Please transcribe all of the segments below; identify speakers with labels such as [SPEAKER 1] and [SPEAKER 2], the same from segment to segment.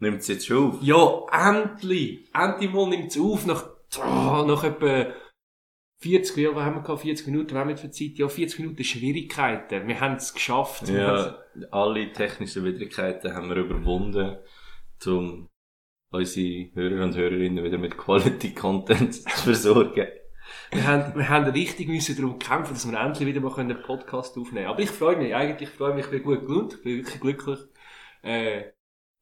[SPEAKER 1] Nimmt es jetzt schon auf?
[SPEAKER 2] Ja, endlich! Endlich mal nimmt es auf, nach, oh, nach etwa 40, ja, was haben wir gehabt? 40 Minuten, was haben wir für Zeit? Ja, 40 Minuten Schwierigkeiten. Wir haben es geschafft. Wir
[SPEAKER 1] Ja, alle technischen Widrigkeiten haben wir überwunden, um unsere Hörer und Hörerinnen wieder mit Quality Content zu versorgen.
[SPEAKER 2] Wir haben, wir haben richtig müssen darum kämpfen, dass wir endlich wieder mal einen Podcast aufnehmen können. Aber ich freue mich, eigentlich freue mich, ich bin gut gelohnt, ich bin wirklich glücklich. Äh,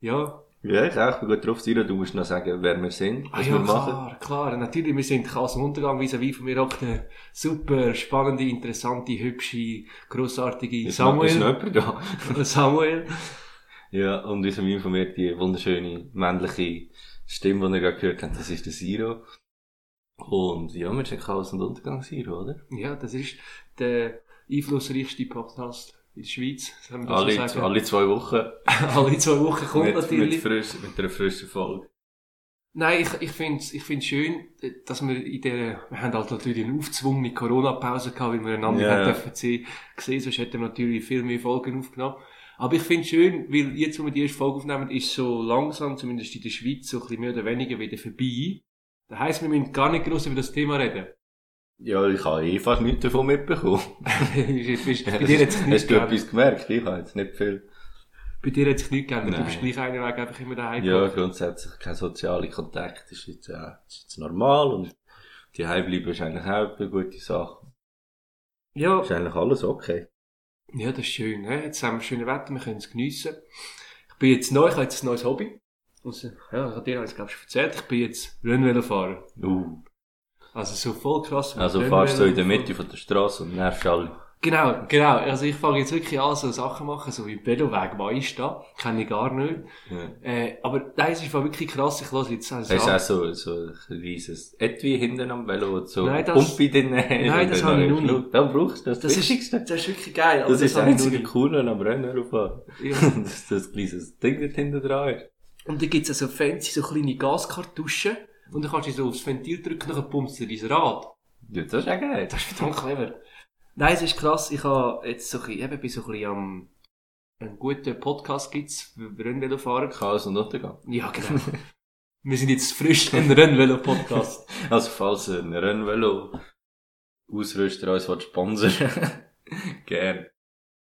[SPEAKER 2] ja.
[SPEAKER 1] Ja, ich auch, ich bin gut drauf, Siro, du musst noch sagen, wer wir sind,
[SPEAKER 2] Ah,
[SPEAKER 1] was
[SPEAKER 2] ja,
[SPEAKER 1] wir machen.
[SPEAKER 2] klar, klar. Natürlich, wir sind Chaos und Untergang, vis-à-vis von mir auch eine super spannende, interessante, hübsche, grossartige
[SPEAKER 1] Ist noch, ist noch
[SPEAKER 2] Samuel.
[SPEAKER 1] jemand da?
[SPEAKER 2] Samuel.
[SPEAKER 1] Ja, und unser Meme von mir, die wunderschöne männliche Stimme, die ihr gerade gehört habt, das ist der Siro. Und ja, wir sind Chaos und Untergang Siro, oder?
[SPEAKER 2] Ja, das ist der einflussreichste Podcast in der Schweiz. Haben
[SPEAKER 1] Alle,
[SPEAKER 2] so
[SPEAKER 1] alle zwei Wochen.
[SPEAKER 2] Alle zwei Wochen kommt
[SPEAKER 1] mit,
[SPEAKER 2] natürlich.
[SPEAKER 1] Mit, frisch, mit einer frischen Folge.
[SPEAKER 2] Nein, ich, ich finde es ich find's schön, dass wir in der, wir haben halt natürlich eine aufgezwungene Corona-Pause gehabt, weil wir einander yeah.
[SPEAKER 1] ja.
[SPEAKER 2] dürfen sehen, gesehen, sonst hätten wir natürlich viel mehr Folgen aufgenommen. Aber ich finde es schön, weil jetzt, wo wir die erste Folge aufnehmen, ist so langsam, zumindest in der Schweiz, so ein bisschen mehr oder weniger wieder vorbei. Das heisst, wir müssen gar nicht groß über das Thema reden.
[SPEAKER 1] Ja, ich habe eh fast nichts davon mitbekommen.
[SPEAKER 2] Bei
[SPEAKER 1] Hast
[SPEAKER 2] dir hat sich
[SPEAKER 1] hast
[SPEAKER 2] nichts
[SPEAKER 1] du
[SPEAKER 2] geändert.
[SPEAKER 1] etwas gemerkt? Ich habe jetzt nicht viel.
[SPEAKER 2] Bei dir hat sich nichts geändert. Du
[SPEAKER 1] Nein.
[SPEAKER 2] bist gleich einer Weg einfach immer daheim.
[SPEAKER 1] Ja, grundsätzlich kein sozialer Kontakt ist jetzt, ja, ist jetzt normal und die bleiben ist eigentlich auch eine gute Sache.
[SPEAKER 2] ja.
[SPEAKER 1] Ist eigentlich alles okay.
[SPEAKER 2] Ja, das ist schön. Ne? Jetzt haben wir schönes Wetter, wir können es geniessen. Ich bin jetzt neu, ich habe jetzt ein neues Hobby. Also, ja, ich habe dir, glaube ich, erzählt. Ich bin jetzt Rennvelofahrer.
[SPEAKER 1] Uh.
[SPEAKER 2] Also so voll krass.
[SPEAKER 1] Also fahrst du in der. Mitte von der Straße und nervst alle.
[SPEAKER 2] Genau, genau. Also ich fange jetzt wirklich an, so Sachen machen, so wie Veloweg Maista. Kenne ich gar nicht.
[SPEAKER 1] Ja.
[SPEAKER 2] Äh, aber es ist wirklich krass. Ich lasse jetzt also
[SPEAKER 1] Hast du auch so, so ein riesiges Etui hinten am Velo so
[SPEAKER 2] Nein, das-
[SPEAKER 1] Pumpe drin
[SPEAKER 2] Nein, das habe ich noch nicht.
[SPEAKER 1] Dann brauchst du das,
[SPEAKER 2] das ist, das ist wirklich geil. aber
[SPEAKER 1] Das ist das einzige. Coole am Rennvelofahren.
[SPEAKER 2] Ja.
[SPEAKER 1] dass das kleines Ding dort hinten dran ist.
[SPEAKER 2] Und dann gibt's also fancy, so kleine Gaskartuschen. Und dann kannst du so aufs Ventil drücken, dann pumpst du dein Rad.
[SPEAKER 1] Ja, das ist auch geil.
[SPEAKER 2] Das ist verdammt clever. Nein, es ist krass. Ich habe jetzt so ein bisschen, eben, bin so ein bisschen am, einen guten Podcast gibt's, für Rennvelofahren.
[SPEAKER 1] Chaos und Untergang.
[SPEAKER 2] Ja, genau. Wir sind jetzt frisch ein Rennvelo-Podcast.
[SPEAKER 1] Also, falls ein Rennvelo Ausrüster uns will sponsern Gern.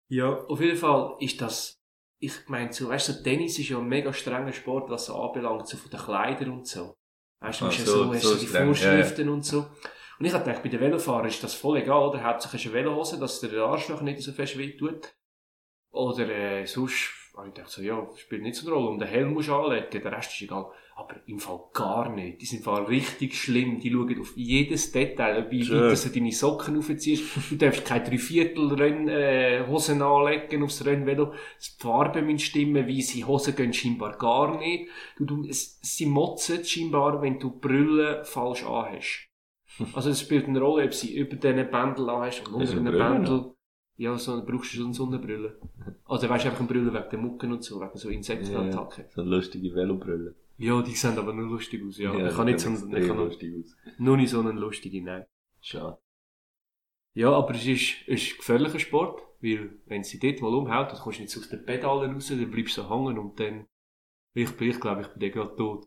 [SPEAKER 2] Ja, auf jeden Fall ist das, ich meine, so, weißt du, so Tennis ist ja ein mega strenger Sport, was so anbelangt, so von den Kleidern und so. Weißt du,
[SPEAKER 1] Ah,
[SPEAKER 2] ja
[SPEAKER 1] so-
[SPEAKER 2] so, hast
[SPEAKER 1] so
[SPEAKER 2] die Vorschriften und so. Und ich hab gedacht, bei den Velofahrern ist das voll egal, oder? Hauptsächlich ist eine Velohose, dass der Arschloch nicht so fest weh tut. Oder, äh, sonst, hab ich dachte so, ja, spielt nicht so eine Rolle. Und den Helm musst du anlegen, der Rest ist egal. Aber im Fall gar nicht. Die sind im Fall richtig schlimm. Die schauen auf jedes Detail, wie
[SPEAKER 1] Schön.
[SPEAKER 2] weit du deine Socken aufziehst. Du darfst keine Dreiviertel Renn, äh, Hosen anlegen aufs Rennvelo. Die Farben müssen stimmen, weisse Hosen gehen scheinbar gar nicht. Du, du, es, sie motzen scheinbar, wenn du Brille falsch anhast. Also es spielt eine Rolle, ob sie über diesen Bändel anhast und
[SPEAKER 1] Hast
[SPEAKER 2] unter
[SPEAKER 1] Brille
[SPEAKER 2] Bändel. Ja, so, brauchst du so eine Sonnenbrille. Also weißt du einfach eine Brille wegen der Mucken und so, wegen so Insektenattacken.
[SPEAKER 1] So eine lustige Velobrille.
[SPEAKER 2] Ja, die sehen aber nur lustig aus, ja. ich
[SPEAKER 1] die
[SPEAKER 2] kann nicht so,
[SPEAKER 1] sehen
[SPEAKER 2] ich kann
[SPEAKER 1] lustig aus.
[SPEAKER 2] nur nicht so einen lustigen, nein.
[SPEAKER 1] Schade.
[SPEAKER 2] Ja, aber es ist, es ist ein gefährlicher Sport, weil wenn sie dort mal umhaut, dann kommst du nicht aus den Pedalen raus, dann bleibst du hängen und dann, ich bin, ich glaube, ich bin dann gerade tot.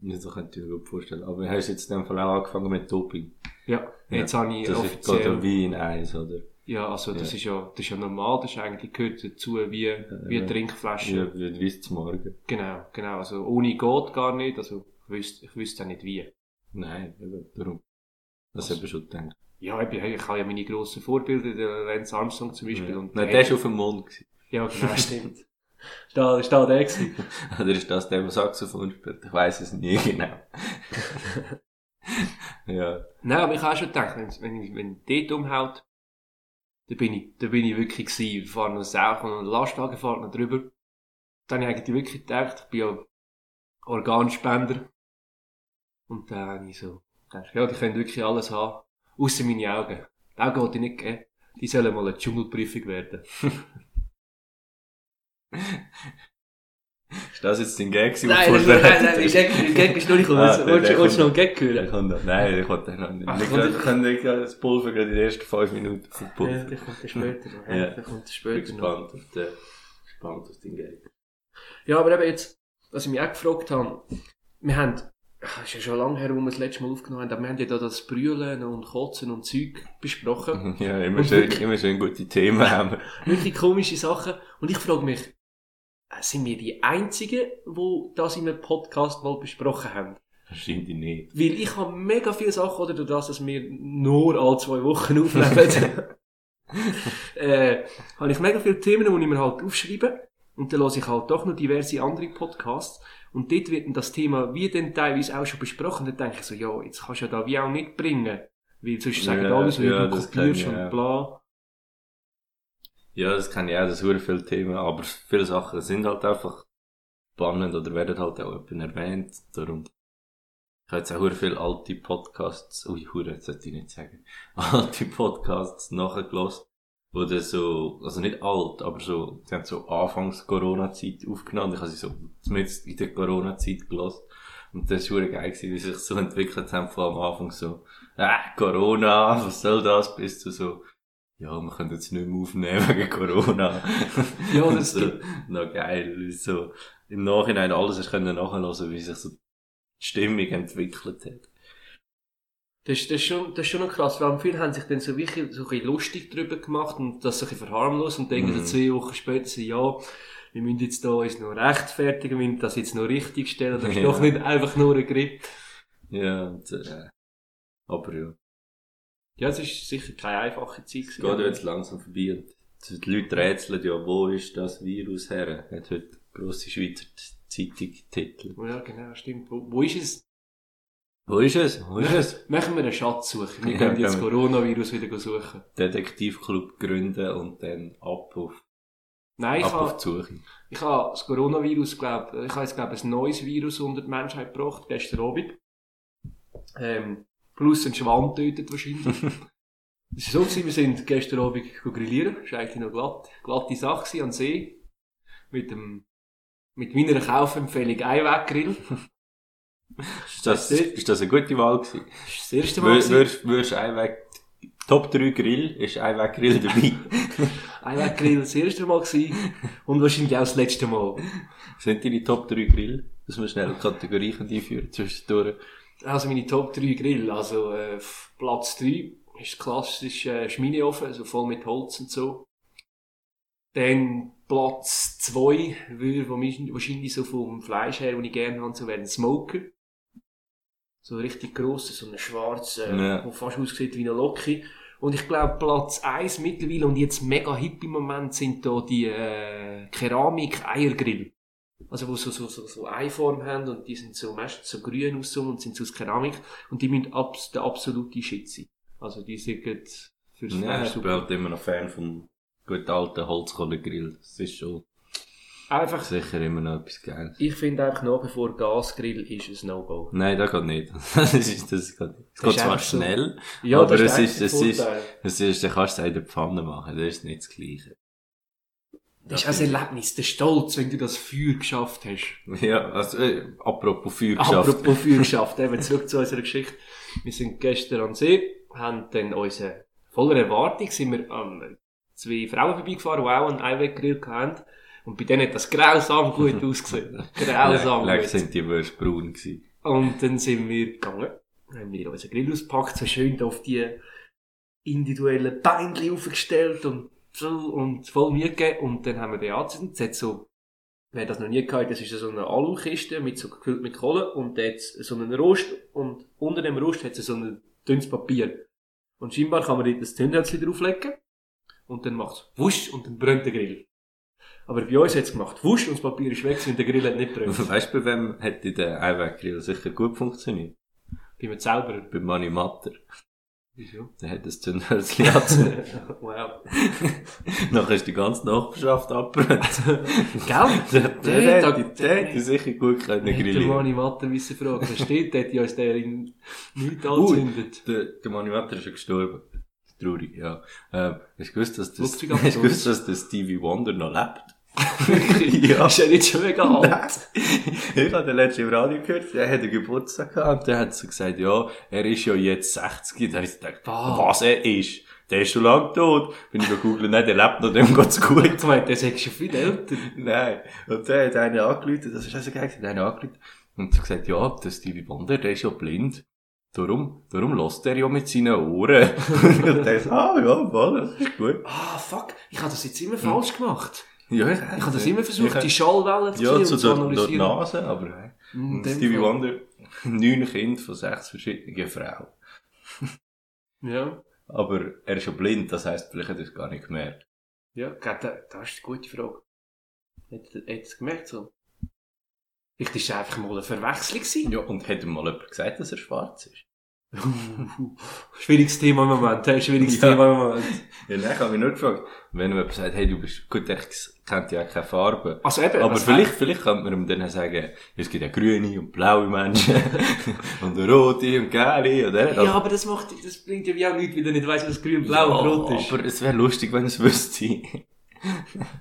[SPEAKER 1] Ja, so könnte ich mir gut vorstellen. Aber hast du jetzt in dem Fall auch angefangen mit Doping?
[SPEAKER 2] Ja, jetzt habe ich
[SPEAKER 1] Das ist
[SPEAKER 2] offiziell,
[SPEAKER 1] gerade wie in Eis, oder?
[SPEAKER 2] Ja, also das
[SPEAKER 1] Ja.
[SPEAKER 2] ist ja, das ist ja normal, das ist eigentlich, gehört dazu wie, wie eine Trinkflasche.
[SPEAKER 1] Wie wie zum Morgen.
[SPEAKER 2] Genau, genau, also ohne geht gar nicht, also ich wüsste, ich wüsste auch nicht wie.
[SPEAKER 1] Nein, eben, darum. Das
[SPEAKER 2] Was?
[SPEAKER 1] habe ich schon gedacht.
[SPEAKER 2] Ja, ich, ich habe ja meine grossen Vorbilder, der Lance Armstrong zum Beispiel.
[SPEAKER 1] Ja.
[SPEAKER 2] Und
[SPEAKER 1] Nein, der war auf dem Mond. gewesen.
[SPEAKER 2] Ja, genau, stimmt. Ist da, ist da der gewesen?
[SPEAKER 1] Oder ist das der, der Saxophon spielt? Ich weiss es nie genau. ja.
[SPEAKER 2] Nein, aber ich habe schon gedacht, wenn, wenn, ich- wenn dort umhaut, da bin ich, da bin ich wirklich gewesen. Wir fahren noch Sau und Lastwagen fährt drüber. Dann habe ich eigentlich wirklich gedacht, ich bin ja Organspender. Und dann habe ich so gedacht, ja, die können wirklich alles haben. Außer meine Augen. Die Augen wollte ich nicht geben. Die sollen mal eine Dschungelprüfung werden.
[SPEAKER 1] Ist das jetzt dein Gag,
[SPEAKER 2] Nein,
[SPEAKER 1] den
[SPEAKER 2] nein,
[SPEAKER 1] du
[SPEAKER 2] nein,
[SPEAKER 1] vorbereitet
[SPEAKER 2] nein, der
[SPEAKER 1] hast?
[SPEAKER 2] Gag, der Gag ist noch nicht
[SPEAKER 1] Ah,
[SPEAKER 2] gekommen. Willst
[SPEAKER 1] der
[SPEAKER 2] du noch einen Gag hören?
[SPEAKER 1] kommt. Nein, der kommt noch nicht.
[SPEAKER 2] Ach,
[SPEAKER 1] Wir können- können das Pulver gerade in den ersten fünf Minuten
[SPEAKER 2] Ja,
[SPEAKER 1] verpulvern.
[SPEAKER 2] der kommt später noch.
[SPEAKER 1] Ja.
[SPEAKER 2] Ja. Der kommt dann
[SPEAKER 1] Ich bin
[SPEAKER 2] später noch.
[SPEAKER 1] gespannt auf den, gespannt auf den Gag.
[SPEAKER 2] Ja, aber eben jetzt, was ich mich auch gefragt habe, wir haben, es ist ja schon lange her, wo wir das letzte Mal aufgenommen haben, aber wir haben ja da das Brüllen und Kotzen und Zeug besprochen.
[SPEAKER 1] Ja, immer
[SPEAKER 2] Und
[SPEAKER 1] schön,
[SPEAKER 2] wirklich-
[SPEAKER 1] immer schön gute Themen haben.
[SPEAKER 2] Wirklich komische Sachen. Und ich frage mich, sind wir die Einzigen, die das in einem Podcast mal besprochen haben?
[SPEAKER 1] Wahrscheinlich nicht.
[SPEAKER 2] Weil ich habe mega viele Sachen, oder durch das, dass wir nur alle zwei Wochen aufnehmen, äh, habe ich mega viele Themen, die ich mir halt aufschreibe. Und dann höre ich halt doch noch diverse andere Podcasts. Und dort wird dann das Thema wie dann teilweise auch schon besprochen. Dann denke ich so, ja, jetzt kannst du ja da wie auch nicht bringen. Weil sonst sagen
[SPEAKER 1] Ja,
[SPEAKER 2] alles, wie
[SPEAKER 1] ja,
[SPEAKER 2] du kopierst und bla.
[SPEAKER 1] Ja, das kenne ich auch, das sind viele Themen, aber viele Sachen sind halt einfach spannend oder werden halt auch jemand erwähnt. Darum, ich habe jetzt auch viele alte Podcasts, ui, hure, das sollte ich nicht sagen, alte Podcasts nachgelassen, wo dann so, also nicht alt, aber so, sie haben so anfangs Corona-Zeit aufgenommen, ich habe sie so zumindest in der Corona-Zeit gelassen. Und das war geil gewesen, wie sich so entwickelt haben, von am Anfang so, äh, Corona, was soll das, bis zu so, ja, wir können jetzt nicht mehr aufnehmen wegen Corona.
[SPEAKER 2] Ja, das
[SPEAKER 1] so, noch geil, so im Nachhinein alles hast können nachhören, wie sich so die Stimmung entwickelt hat.
[SPEAKER 2] Das, ist- das, ist schon, das ist schon noch krass, weil viele haben sich dann so wirklich so ein bisschen lustig drüber gemacht und das so ein bisschen verharmlost und denken
[SPEAKER 1] Mhm.
[SPEAKER 2] zwei Wochen später ja, wir müssen jetzt da uns noch rechtfertigen, wir müssen das jetzt noch richtig stellen, das ist
[SPEAKER 1] Ja.
[SPEAKER 2] doch nicht einfach nur ein Grip.
[SPEAKER 1] Ja, und, äh, aber ja,
[SPEAKER 2] Ja, es ist sicher keine einfache Zeit
[SPEAKER 1] es geht ja jetzt langsam vorbei und die Leute rätseln ja, wo ist das Virus her? Hat heute grosse Schweizer Zeitung Titel.
[SPEAKER 2] Ja, genau, stimmt. Wo, wo ist es?
[SPEAKER 1] Wo ist es? Wo ist es?
[SPEAKER 2] Machen wir eine Schatzsuche. Wir können jetzt. Coronavirus wieder suchen.
[SPEAKER 1] Detektivclub gründen und dann ab auf,
[SPEAKER 2] Nein, ich habe, ich habe das Coronavirus, glaub, ich habe jetzt, glaube ein neues Virus unter die Menschheit gebracht, gestern Abend. Ähm, plus ein Schwamm tötet wahrscheinlich. Es war so, gewesen, wir sind gestern Abend grillieren. Das war eigentlich noch glatt, glatte Sache gewesen, am See. Mit dem, mit meiner Kaufempfehlung Einweggrill.
[SPEAKER 1] Ist das, ist das eine gute Wahl gewesen?
[SPEAKER 2] Das ist das erste Mal.
[SPEAKER 1] Wür-. Würdest würdest Einweg, Top 3 Grill, ist Einweg Grill dabei?
[SPEAKER 2] Einweggrill das erste Mal gewesen. Und wahrscheinlich auch das letzte Mal.
[SPEAKER 1] Sind deine Top 3 Grill? Dass wir schnell Kategorien einführen zwischendurch.
[SPEAKER 2] Also meine Top 3 Grill. Also, äh, Platz 3 ist klassisch äh, Schmineofen, also voll mit Holz und so. Dann Platz 2 würde wahrscheinlich wahrscheinlich so vom Fleisch her, den ich gerne habe, so wäre ein Smoker. So richtig grosser, so ein schwarzer, äh,
[SPEAKER 1] Ja.
[SPEAKER 2] der fast aussieht wie eine Loki. Und ich glaube, Platz 1 mittlerweile und jetzt mega hip im Moment sind da die äh, Keramik-Eiergrill. Also, wo so, so, so, so Eiform haben und die sind so meistens so grün aus und sind so aus Keramik und die müssen abs der absolute Shit sein. Also, die sind fürs
[SPEAKER 1] Ja, ich bin halt immer noch Fan vom guten alten Holzkohlegrill. Das ist schon
[SPEAKER 2] Einfach,
[SPEAKER 1] sicher immer noch etwas Geiles.
[SPEAKER 2] ich finde einfach nach wie vor Gasgrill ist ein No-Go.
[SPEAKER 1] Nein, das geht nicht. das ist, das geht nicht. Es
[SPEAKER 2] Das
[SPEAKER 1] geht
[SPEAKER 2] ist
[SPEAKER 1] zwar schnell,
[SPEAKER 2] Ja,
[SPEAKER 1] aber
[SPEAKER 2] das
[SPEAKER 1] es ist, es ist, es ist, dann kannst du es auch in der Pfanne machen. Das ist nicht das Gleiche.
[SPEAKER 2] Das ist ein Erlebnis, der Stolz, wenn du das Feuer geschafft hast.
[SPEAKER 1] Ja, also, äh, apropos Feuer geschafft.
[SPEAKER 2] Apropos Feuer geschafft, eben zurück zu unserer Geschichte. Wir sind gestern am See, haben dann unsere, voller Erwartung sind wir an zwei Frauen vorbeigefahren, die auch einen Einweggrill hatten. Und bei denen hat das grausam gut ausgesehen. Grausam
[SPEAKER 1] Leck
[SPEAKER 2] gut.
[SPEAKER 1] sind die Würste braun gewesen.
[SPEAKER 2] Und dann sind wir gegangen, haben wir unseren Grill ausgepackt, so schön auf die individuellen Beinchen aufgestellt und und voll Mühe gegeben. Und dann haben wir den angezündet. Es hat so, wer das noch nie hat, das ist so eine Alukiste mit so gefüllt mit Kohle und da hat so einen Rost und unter dem Rost hat es so ein dünnes Papier. Und scheinbar kann man dort das Zündhölzchen drauflegen und dann macht es wusch und dann brennt der Grill. Aber bei uns hat es gemacht wusch und das Papier ist weg und der Grill hat nicht brennt.
[SPEAKER 1] Weißt du, bei wem hätte der Einweggrill sicher gut funktioniert?
[SPEAKER 2] Bei mir selber.
[SPEAKER 1] Bei Manni Matter.
[SPEAKER 2] Wieso?
[SPEAKER 1] Der hat das Zündhölzchen angezündet.
[SPEAKER 2] wow.
[SPEAKER 1] Nachher ist die ganze Nachbarschaft abgebrannt.
[SPEAKER 2] Gell?
[SPEAKER 1] Der, der,
[SPEAKER 2] Der-
[SPEAKER 1] der, der hätte sicher gut können
[SPEAKER 2] Hätte
[SPEAKER 1] grillieren.
[SPEAKER 2] Mani Matter wissen fragen. Da steht, hätte uns der in nichts anzündet.
[SPEAKER 1] Der, der Manni Matter ist ja gestorben. Traurig, ja. Ähm, hast du gewusst, dass, das, hast du gewusst, dass der Stevie Wonder noch lebt?
[SPEAKER 2] ja. Ist ja nicht schon mega alt.
[SPEAKER 1] ich habe den letzten im Radio gehört, der hat einen Geburtstag gehabt und der hat so gesagt, ja, er ist ja jetzt 60. Da habe ich gedacht, was er ist? der ist schon lange tot. Bin ich gegoogelt, nein, der lebt noch, dem geht's gut.
[SPEAKER 2] Ich meine, der ist schon viel älter.
[SPEAKER 1] Nein. Und dann hat einer angerufen, das ist also geil, hat einer angerufen und hat gesagt, ja, der Stevie Wonder, der ist ja blind. Darum, darum lässt er ja mit seinen Ohren. und der sagt, ah, ja, voll, das ist gut.
[SPEAKER 2] Ah, fuck. Ich habe das jetzt immer falsch gemacht.
[SPEAKER 1] Ja, ich,
[SPEAKER 2] Ich habe das immer versucht, die Schallwellen zu
[SPEAKER 1] Ja, zu
[SPEAKER 2] zu analysieren.
[SPEAKER 1] Nase, aber hey.
[SPEAKER 2] Dem
[SPEAKER 1] Stevie
[SPEAKER 2] Fall.
[SPEAKER 1] Wonder, neun Kinder von sechs verschiedenen Frauen.
[SPEAKER 2] Ja.
[SPEAKER 1] Aber er ist ja blind, das heisst, vielleicht hat er es gar nicht gemerkt.
[SPEAKER 2] Ja, gell, da, das ist eine gute Frage. Hat er hat er es gemerkt so? Vielleicht ist es einfach mal eine Verwechslung gewesen.
[SPEAKER 1] Ja, und hat ihm mal jemand gesagt, dass er schwarz ist?
[SPEAKER 2] Schwieriges Thema im Moment, hey, schwieriges
[SPEAKER 1] Ja.
[SPEAKER 2] Thema im Moment.
[SPEAKER 1] Ja, nein, ich habe mich nur gefragt, wenn jemand sagt, hey, du bist, gut, er kennt ja keine Farbe.
[SPEAKER 2] Also eben,
[SPEAKER 1] Aber
[SPEAKER 2] was
[SPEAKER 1] vielleicht, vielleicht könnte man ihm dann sagen, es gibt ja grüne und blaue Menschen, und rote und gelbe, oder?
[SPEAKER 2] Ja, aber das macht, das bringt ja auch nichts, weil er nicht weiss, was grün, blau
[SPEAKER 1] Ja,
[SPEAKER 2] und rot ist.
[SPEAKER 1] Aber es wäre lustig, wenn es wüsste.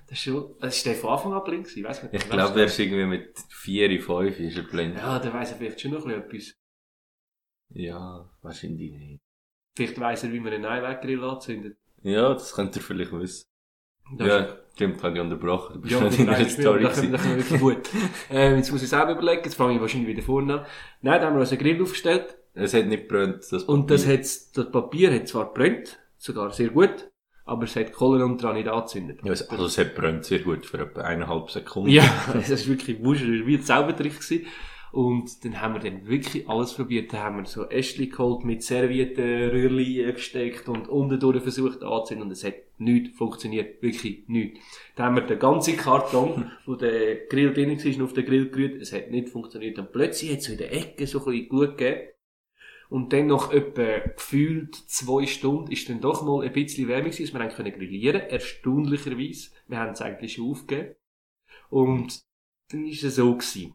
[SPEAKER 2] Das ist schon, das ist der von Anfang an blind gewesen, weiss nicht.
[SPEAKER 1] Ich glaube, er ist irgendwie mit 4, 5 ist er blind.
[SPEAKER 2] Ja, der weiss er vielleicht schon noch etwas.
[SPEAKER 1] Ja, wahrscheinlich nicht.
[SPEAKER 2] Vielleicht weiss er, wie man einen Einweggrill anzündet.
[SPEAKER 1] Ja, das könnte er vielleicht wissen.
[SPEAKER 2] Das ist-
[SPEAKER 1] ja, stimmt, habe ich unterbrochen. Du bist
[SPEAKER 2] Ja,
[SPEAKER 1] nicht in der Story
[SPEAKER 2] das wir wirklich gut. ähm, jetzt muss ich selber überlegen, jetzt fange ich wahrscheinlich wieder vorne an. Nein, da haben wir uns einen Grill aufgestellt.
[SPEAKER 1] Es hat nicht brennt, das
[SPEAKER 2] Und das, hat's, das Papier hat zwar brennt, sogar sehr gut, aber es hat Kohlen und dran nicht angezündet.
[SPEAKER 1] Ja, es- also es hat brennt sehr gut für etwa eineinhalb Sekunden.
[SPEAKER 2] Ja, das ist wirklich wurscht, wie ein Zaubertrick gewesen. Und dann haben wir dann wirklich alles probiert. Dann haben wir so Ästchen geholt, mit Servietten, Röhrli gesteckt und unten durch versucht anzuzünden und es hat nichts funktioniert. Wirklich nichts. Dann haben wir den ganzen Karton, wo der Grill drin war, auf den Grill gerührt. Es hat nicht funktioniert. Und plötzlich hat es so in der Ecke so ein bisschen Glut gegeben. Und dann nach etwa gefühlt zwei Stunden ist dann doch mal ein bisschen wärmer gewesen, dass wir haben können grillieren. Erstaunlicherweise. Wir haben es eigentlich schon aufgegeben. Und dann ist es so gewesen.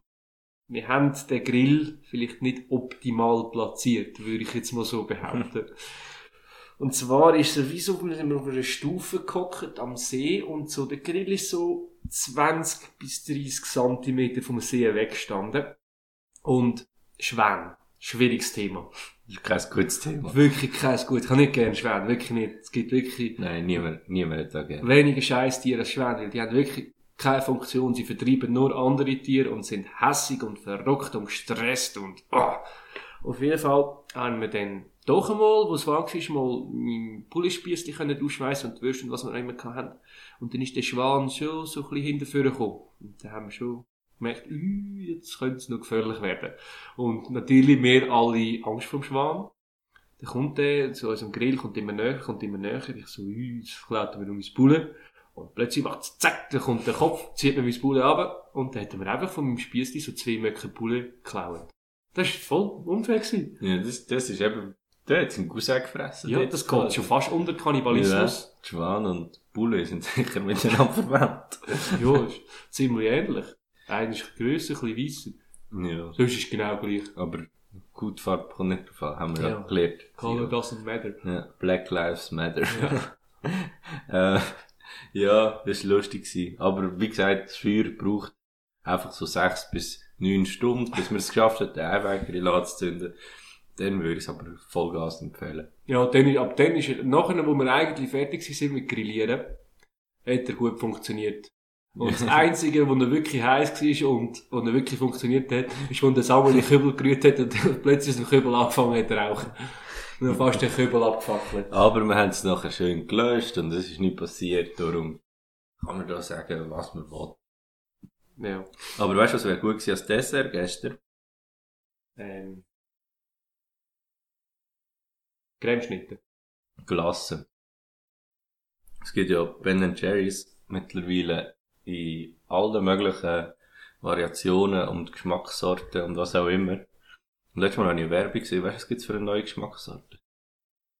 [SPEAKER 2] Wir haben den Grill vielleicht nicht optimal platziert, würde ich jetzt mal so behaupten. Und zwar ist er wie so, wir sind auf einer Stufe gehockt am See und so, der Grill ist so 20 bis 30 Zentimeter vom See weggestanden. Und Schwän. Schwieriges Thema.
[SPEAKER 1] Das ist kein gutes Thema.
[SPEAKER 2] Wirklich kein gut. Ich kann nicht gerne Schwän. Wirklich nicht. Es gibt wirklich
[SPEAKER 1] Nein, niemand, niemand hat da gerne.
[SPEAKER 2] weniger Scheißtiere als Schwäne, weil die haben wirklich keine Funktion. Sie vertreiben nur andere Tiere und sind hässig und verrückt und gestresst und ah. Auf jeden Fall haben wir dann doch einmal, wo es war, war, mal mein Pullispiessli können ausschmeißen und die Würste und was wir auch immer hatten. Und dann ist der Schwan schon so ein bisschen hinterführen gekommen. Und dann haben wir schon gemerkt, «Ui, jetzt könnte es noch gefährlich werden. Und natürlich wir alle Angst vom Schwan. Dann kommt der zu unserem Grill, kommt immer näher, kommt immer näher. Ich so, «Ui, jetzt klaut mir um mein Bullen. Und plötzlich macht's zack, dann kommt der Kopf, zieht mir mein Bullen ab und dann hat er mir einfach von meinem Spiessli so zwei Möcke Bullen geklaut. Das war voll unfair. Gewesen.
[SPEAKER 1] Ja, das, das ist eben, der hat seinen Cousin gefressen.
[SPEAKER 2] Ja, das geht schon fast unter Kannibalismus.
[SPEAKER 1] Ja, Schwan und Bulle sind sicher miteinander verwandt.
[SPEAKER 2] Ja, ist ziemlich ähnlich. Einer ist grösser, ein bisschen weisser.
[SPEAKER 1] Ja.
[SPEAKER 2] Sonst ist es genau gleich.
[SPEAKER 1] Aber gut Farbe kommt nicht drauf haben wir ja,
[SPEAKER 2] Ja.
[SPEAKER 1] gelernt.
[SPEAKER 2] Color doesn't matter.
[SPEAKER 1] Ja, Black Lives Matter. äh, ja, das war lustig. Gewesen. Aber wie gesagt, das Feuer braucht einfach so sechs bis neun Stunden, bis man es geschafft hat, den Einweggrill anzuzünden. Dann würde ich es aber Vollgas empfehlen.
[SPEAKER 2] Ja, dann, ab dann ist er, nachher, wo wir eigentlich fertig sind mit Grillieren, hat er gut funktioniert. Und das Einzige, wo er wirklich heiß war und wo er wirklich funktioniert hat, ist, wo der Samuel den Kübel gerührt hat und plötzlich aus dem Kübel angefangen hat zu rauchen. Und dann fast den Kübel abgefackelt.
[SPEAKER 1] Aber wir haben es nachher schön gelöscht und es ist nicht passiert, darum kann man da sagen, was man will.
[SPEAKER 2] Ja.
[SPEAKER 1] Aber weißt du, was wäre gut gewesen als Dessert gestern?
[SPEAKER 2] Ähm. Cremeschnitte.
[SPEAKER 1] Glasse. Es gibt ja Ben Jerry's mittlerweile in allen möglichen Variationen und Geschmackssorten und was auch immer. Und letztes Mal habe ich eine Werbung gesehen, weißt du, was gibt's für eine neue Geschmackssorte?